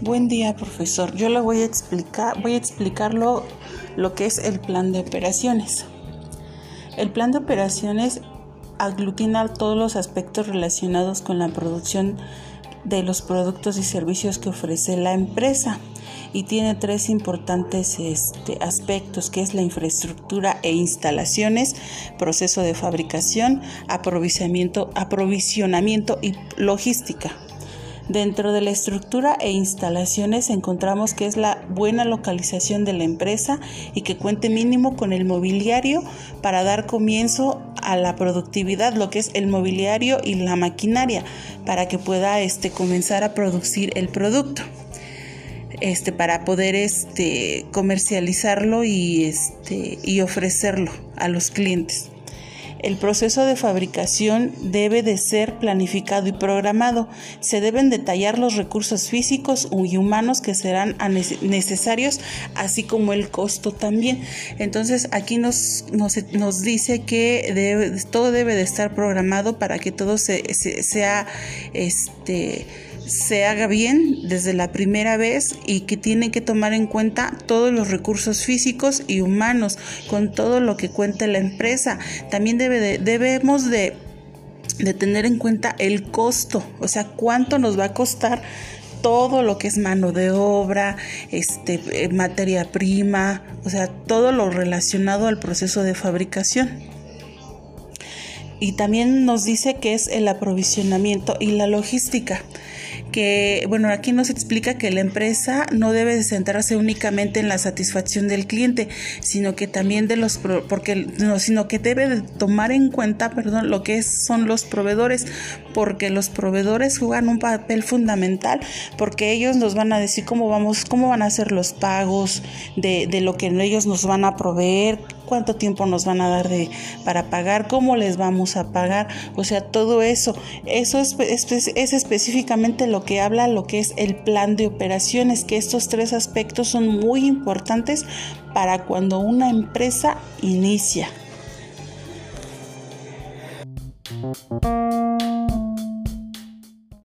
Buen día, profesor. Yo le voy a explicar, voy a explicarlo lo que es el plan de operaciones. El plan de operaciones aglutina todos los aspectos relacionados con la producción de los productos y servicios que ofrece la empresa y tiene tres importantes este, aspectos que es la infraestructura e instalaciones, proceso de fabricación, aprovisionamiento, aprovisionamiento y logística. Dentro de la estructura e instalaciones encontramos que es la buena localización de la empresa y que cuente mínimo con el mobiliario para dar comienzo a la productividad, lo que es el mobiliario y la maquinaria, para que pueda este, comenzar a producir el producto. Este, para poder este, comercializarlo y, este, y ofrecerlo a los clientes. El proceso de fabricación debe de ser planificado y programado. Se deben detallar los recursos físicos y humanos que serán necesarios, así como el costo también. Entonces aquí nos, nos, dice que todo debe de estar programado para que todo se, sea este se haga bien desde la primera vez y que tiene que tomar en cuenta todos los recursos físicos y humanos con todo lo que cuenta la empresa. También debe debemos de, de tener en cuenta el costo, o sea, cuánto nos va a costar todo lo que es mano de obra, este, eh, materia prima, o sea, todo lo relacionado al proceso de fabricación. Y también nos dice que es el aprovisionamiento y la logística que, bueno, aquí nos explica que la empresa no debe centrarse únicamente en la satisfacción del cliente, sino que también de los, porque, no, sino que debe de tomar en cuenta, perdón, lo que son los proveedores, porque los proveedores juegan un papel fundamental, porque ellos nos van a decir cómo vamos, cómo van a ser los pagos de, de lo que ellos nos van a proveer, cuánto tiempo nos van a dar de, para pagar, cómo les vamos a pagar, o sea, todo eso. Eso es, es, específicamente lo que habla lo que es el plan de operaciones, que estos tres aspectos son muy importantes para cuando una empresa inicia.